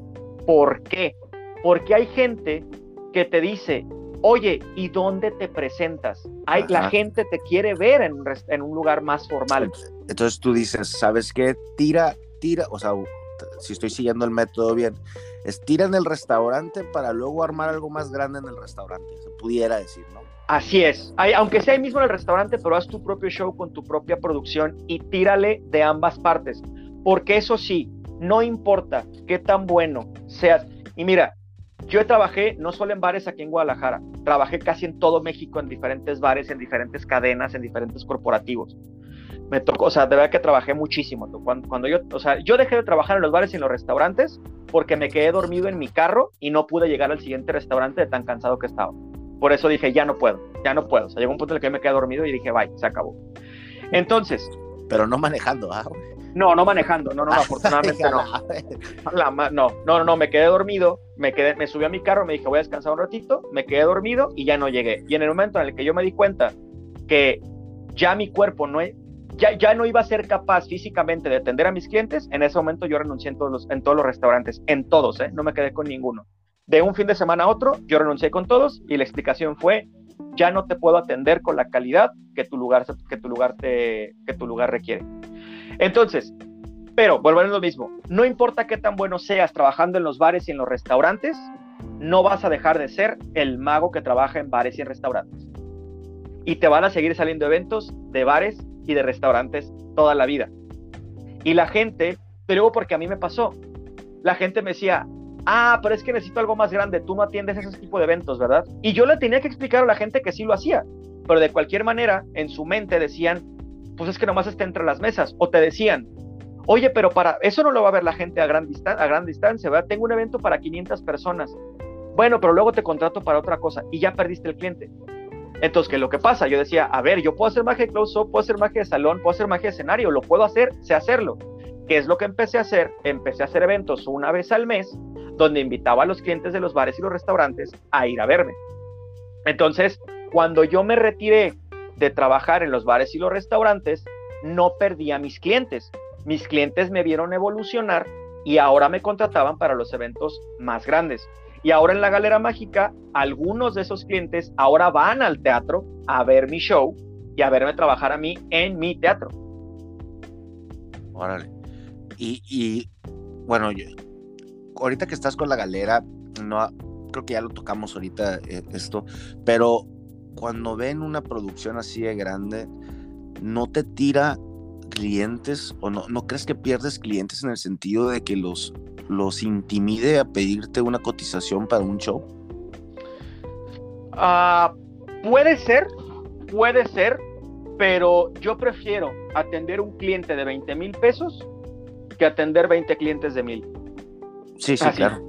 ¿Por qué? Porque hay gente que te dice, oye, ¿y dónde te presentas? Hay, la gente te quiere ver en un, en un lugar más formal. Entonces tú dices, ¿sabes qué? Tira, tira, o sea, si estoy siguiendo el método bien, es tira en el restaurante para luego armar algo más grande en el restaurante, se pudiera decir, ¿no? Así es, aunque sea ahí mismo en el restaurante, pero haz tu propio show con tu propia producción y tírale de ambas partes, porque eso sí, no importa qué tan bueno seas. Y mira, yo trabajé no solo en bares aquí en Guadalajara, trabajé casi en todo México en diferentes bares, en diferentes cadenas, en diferentes corporativos me tocó, o sea, de verdad que trabajé muchísimo. Cuando, cuando, yo, o sea, yo dejé de trabajar en los bares y en los restaurantes porque me quedé dormido en mi carro y no pude llegar al siguiente restaurante de tan cansado que estaba. Por eso dije, ya no puedo, ya no puedo. O sea, llegó un punto en el que me quedé dormido y dije, bye, se acabó. Entonces. Pero no manejando, ¿ah? No, no manejando, no, no, afortunadamente <laughs> no. no. No, no, me quedé dormido, me quedé, me subí a mi carro, me dije, voy a descansar un ratito, me quedé dormido y ya no llegué. Y en el momento en el que yo me di cuenta que ya mi cuerpo no, ya, no iba a ser capaz físicamente de atender a mis clientes, en ese momento yo renuncié en todos los, en todos los restaurantes, en todos, ¿eh? no me quedé con ninguno. De un fin de semana a otro, yo renuncié con todos y la explicación fue, ya no te puedo atender con la calidad que tu lugar, que tu lugar, te, que tu lugar requiere. Entonces, pero volver a lo mismo, no importa qué tan bueno seas trabajando en los bares y en los restaurantes, no vas a dejar de ser el mago que trabaja en bares y en restaurantes. Y te van a seguir saliendo eventos de bares y de restaurantes toda la vida. Y la gente, pero porque a mí me pasó, la gente me decía, ah, pero es que necesito algo más grande, tú no atiendes ese tipo de eventos, ¿verdad? Y yo le tenía que explicar a la gente que sí lo hacía, pero de cualquier manera, en su mente decían, pues es que nomás está entre las mesas, o te decían, oye, pero para eso no lo va a ver la gente a gran, a gran distancia, ¿verdad? Tengo un evento para 500 personas. Bueno, pero luego te contrato para otra cosa y ya perdiste el cliente. Entonces, ¿qué es lo que pasa? Yo decía, a ver, yo puedo hacer magia de close-up, puedo hacer magia de salón, puedo hacer magia de escenario, lo puedo hacer, sé hacerlo. ¿Qué es lo que empecé a hacer? Empecé a hacer eventos una vez al mes, donde invitaba a los clientes de los bares y los restaurantes a ir a verme. Entonces, cuando yo me retiré de trabajar en los bares y los restaurantes, no perdí a mis clientes. Mis clientes me vieron evolucionar y ahora me contrataban para los eventos más grandes. Y ahora en la Galera Mágica, algunos de esos clientes ahora van al teatro a ver mi show y a verme trabajar a mí en mi teatro. Órale. Y, bueno, ahorita que estás con la galera, no creo que ya lo tocamos ahorita eh, esto, pero cuando ven una producción así de grande, ¿no te tira clientes o no, no crees que pierdes clientes en el sentido de que los los intimide a pedirte una cotización para un show? Ah, puede ser, puede ser, pero yo prefiero atender un cliente de 20 mil pesos que atender 20 clientes de mil. Sí, sí, claro.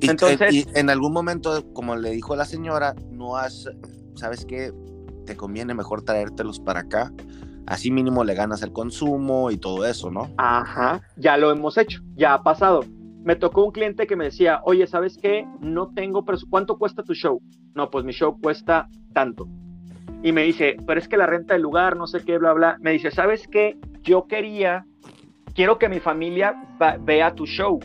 Y, Entonces, en algún momento, como le dijo la señora, no has, ¿sabes qué? Te conviene mejor traértelos para acá así mínimo le ganas el consumo y todo eso, ¿no? Ajá, ya lo hemos hecho, ya ha pasado. Me tocó un cliente que me decía, oye, ¿sabes qué? No tengo presupuesto. ¿Cuánto cuesta tu show? No, pues mi show cuesta tanto. Y me dice, pero es que la renta del lugar, no sé qué, bla, bla. Me dice, ¿sabes qué? Yo quería, quiero que mi familia vea tu show,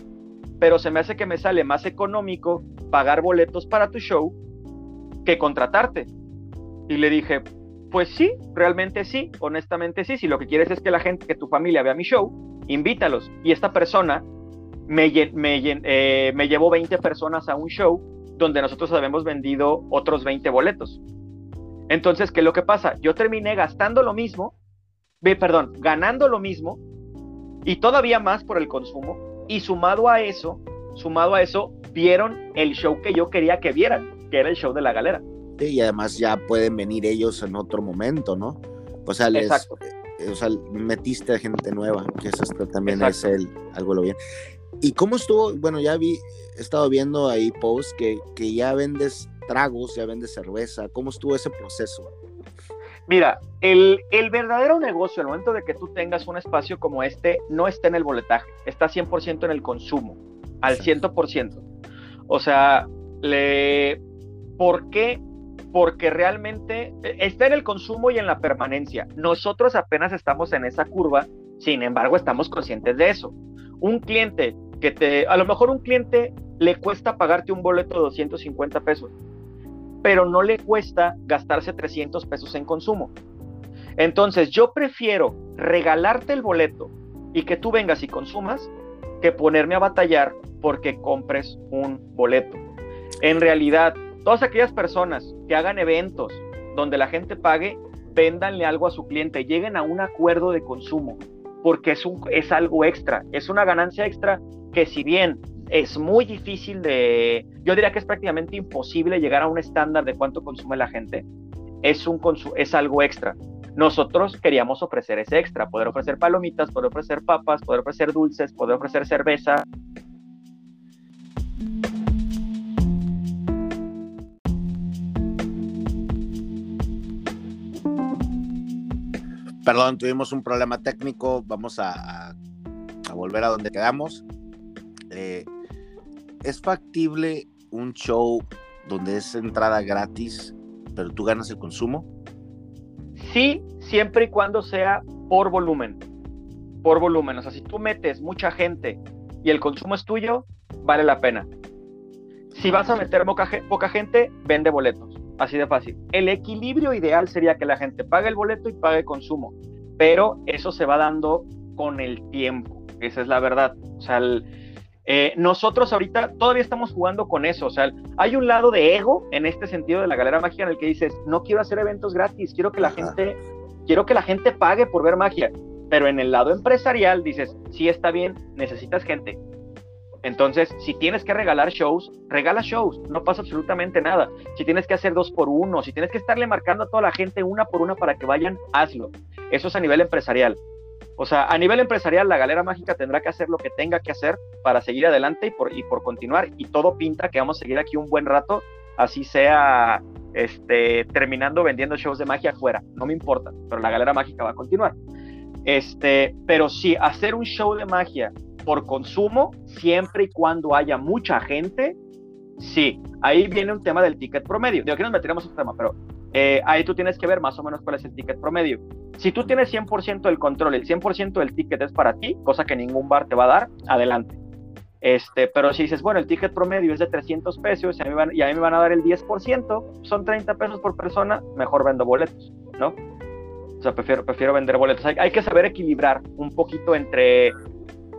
pero se me hace que me sale más económico pagar boletos para tu show que contratarte. Y le dije, pues sí, realmente sí, honestamente sí. Si lo que quieres es que la gente, que tu familia vea mi show, invítalos. Y esta persona me, me, eh, llevó 20 personas a un show donde nosotros habíamos vendido otros 20 boletos. Entonces, ¿qué es lo que pasa? Yo terminé gastando lo mismo, perdón, ganando lo mismo y todavía más por el consumo. Y sumado a eso, sumado a eso, vieron el show que yo quería que vieran, que era el show de la galera y además ya pueden venir ellos en otro momento, ¿no? O sea, les, o sea, metiste a gente nueva, que eso también es el, algo lo bien. ¿Y cómo estuvo? Bueno, ya vi, he estado viendo ahí posts que, que ya vendes tragos, ya vendes cerveza. ¿Cómo estuvo ese proceso? Mira, el, el, verdadero negocio, al momento de que tú tengas un espacio como este, no está en el boletaje, está 100% en el consumo, al 100%. O sea, le, ¿por qué? Porque realmente eh, está en el consumo y en la permanencia. Nosotros apenas estamos en esa curva, sin embargo, estamos conscientes de eso. Un cliente que te, a lo mejor un cliente le cuesta pagarte un boleto de 250 pesos, pero no le cuesta gastarse 300 pesos en consumo. Entonces yo prefiero regalarte el boleto y que tú vengas y consumas que ponerme a batallar porque compres un boleto. En realidad, todas aquellas personas que hagan eventos donde la gente pague, véndanle algo a su cliente, lleguen a un acuerdo de consumo, porque es, un, es algo extra, es una ganancia extra que si bien es muy difícil de, yo diría que es prácticamente imposible llegar a un estándar de cuánto consume la gente, es, un es algo extra. Nosotros queríamos ofrecer ese extra, poder ofrecer palomitas, poder ofrecer papas, poder ofrecer dulces, poder ofrecer cerveza. Perdón, tuvimos un problema técnico, vamos a, volver a donde quedamos. Eh, ¿Es factible un show donde es entrada gratis, pero tú ganas el consumo? Sí, siempre y cuando sea por volumen. Por volumen. O sea, si tú metes mucha gente y el consumo es tuyo, vale la pena. Si vas a meter poca, gente, vende boletos. Así de fácil. El equilibrio ideal sería que la gente pague el boleto y pague el consumo. Pero eso se va dando con el tiempo. Esa es la verdad. O sea, el, eh, nosotros ahorita todavía estamos jugando con eso, o sea, hay un lado de ego en este sentido de la galera mágica en el que dices, no quiero hacer eventos gratis, quiero que la gente, quiero que la gente pague por ver magia, pero en el lado empresarial dices, sí está bien, necesitas gente. Entonces, si tienes que regalar shows, regala shows, no pasa absolutamente nada. Si tienes que hacer dos por uno, si tienes que estarle marcando a toda la gente una por una para que vayan, hazlo. Eso es a nivel empresarial. O sea, a nivel empresarial, la galera mágica tendrá que hacer lo que tenga que hacer para seguir adelante y por, y por continuar. Y todo pinta que vamos a seguir aquí un buen rato, así sea este, terminando vendiendo shows de magia afuera. No me importa, pero la galera mágica va a continuar. Este, pero sí, hacer un show de magia por consumo, siempre y cuando haya mucha gente, sí. Ahí viene un tema del ticket promedio. Digo, aquí nos meteremos en tema, pero eh, ahí tú tienes que ver más o menos cuál es el ticket promedio. Si tú tienes 100% del control, el 100% del ticket es para ti, cosa que ningún bar te va a dar, adelante. Este, pero si dices, bueno, el ticket promedio es de 300 pesos y a mí, van, y a mí me van a dar el 10%, son 30 pesos por persona, mejor vendo boletos, ¿no? O sea, prefiero, prefiero vender boletos. Hay, hay que saber equilibrar un poquito entre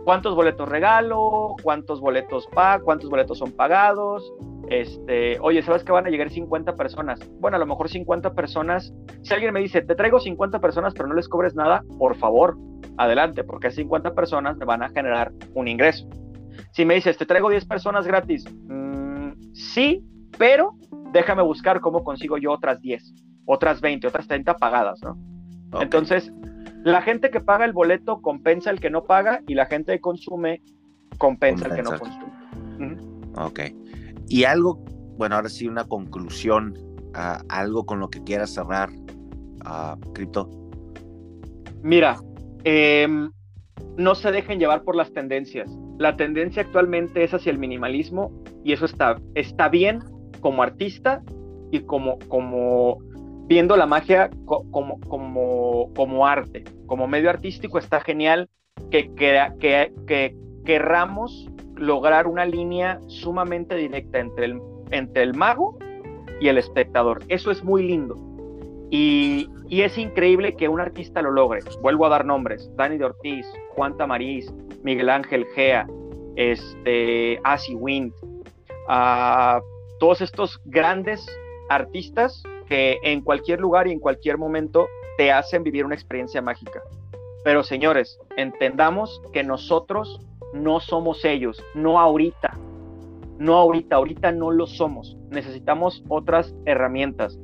cuántos boletos regalo, cuántos boletos pago, cuántos boletos son pagados, este, oye, ¿sabes que van a llegar 50 personas? Bueno, a lo mejor 50 personas, si alguien me dice, te traigo 50 personas pero no les cobres nada, por favor, adelante, porque 50 personas me van a generar un ingreso. Si me dices, te traigo 10 personas gratis, mm, sí, pero déjame buscar cómo consigo yo otras 10, otras 20, otras 30 pagadas, ¿no? Entonces, la gente que paga el boleto compensa el que no paga y la gente que consume compensa, el que no consume. Ok. Y algo, bueno, ahora sí, una conclusión, algo con lo que quieras cerrar, uh, Cripto. Mira, em, no se dejen llevar por las tendencias. La tendencia actualmente es hacia el minimalismo y eso está, está bien como artista y como, como viendo la magia como, como, como arte, como medio artístico está genial que, que, que, que querramos lograr una línea sumamente directa entre el, entre el mago y el espectador. Eso es muy lindo. Y, es increíble que un artista lo logre. Vuelvo a dar nombres: Dani de Ortiz, Juan Tamariz, Miguel Ángel Gea, este, Asi Wind, a todos estos grandes artistas que en cualquier lugar y en cualquier momento te hacen vivir una experiencia mágica. Pero señores, entendamos que nosotros no somos ellos, no ahorita, no ahorita, ahorita no lo somos, necesitamos otras herramientas.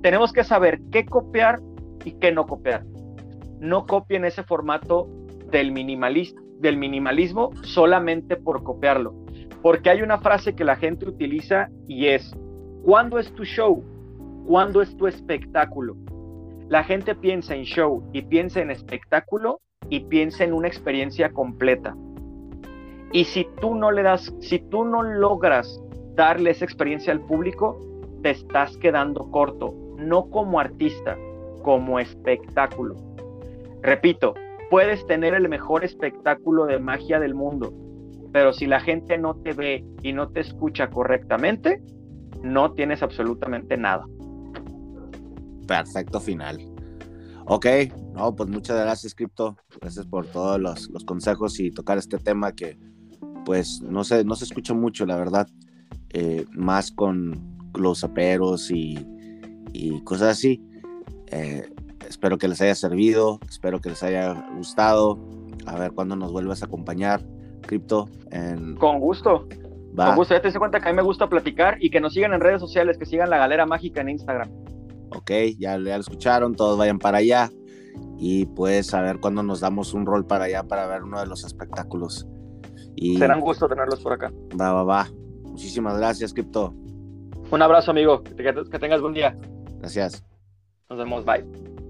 Tenemos que saber qué copiar y qué no copiar. no copien ese formato del, del minimalismo solamente por copiarlo. Porque hay una frase que la gente utiliza y es, ¿cuándo es tu show? ¿Cuándo es tu espectáculo? La gente piensa en show y piensa en espectáculo y piensa en una experiencia completa. Y si tú no le das, si tú no logras darle esa experiencia al público, te estás quedando corto, no como artista, como espectáculo. Repito, puedes tener el mejor espectáculo de magia del mundo, pero si la gente no te ve y no te escucha correctamente, no tienes absolutamente nada. Perfecto final. Ok, no, pues muchas gracias, Crypto. Gracias por todos los, consejos y tocar este tema que, pues, no se, no se escucha mucho, la verdad. Eh, más con los aperos y, cosas así. Eh, espero que les haya servido, espero que les haya gustado. A ver cuándo nos vuelves a acompañar, Crypto. En... Con gusto. Con gusto, ya te das cuenta que a mí me gusta platicar y que nos sigan en redes sociales, que sigan la Galera Mágica en Instagram. Ok, ya, ya lo escucharon, todos vayan para allá y pues a ver cuándo nos damos un rol para allá para ver uno de los espectáculos. Y... Será un gusto tenerlos por acá. Va, va, va. Muchísimas gracias, Crypto. Un abrazo, amigo. Que, que tengas buen día. Gracias. Nos vemos. Bye.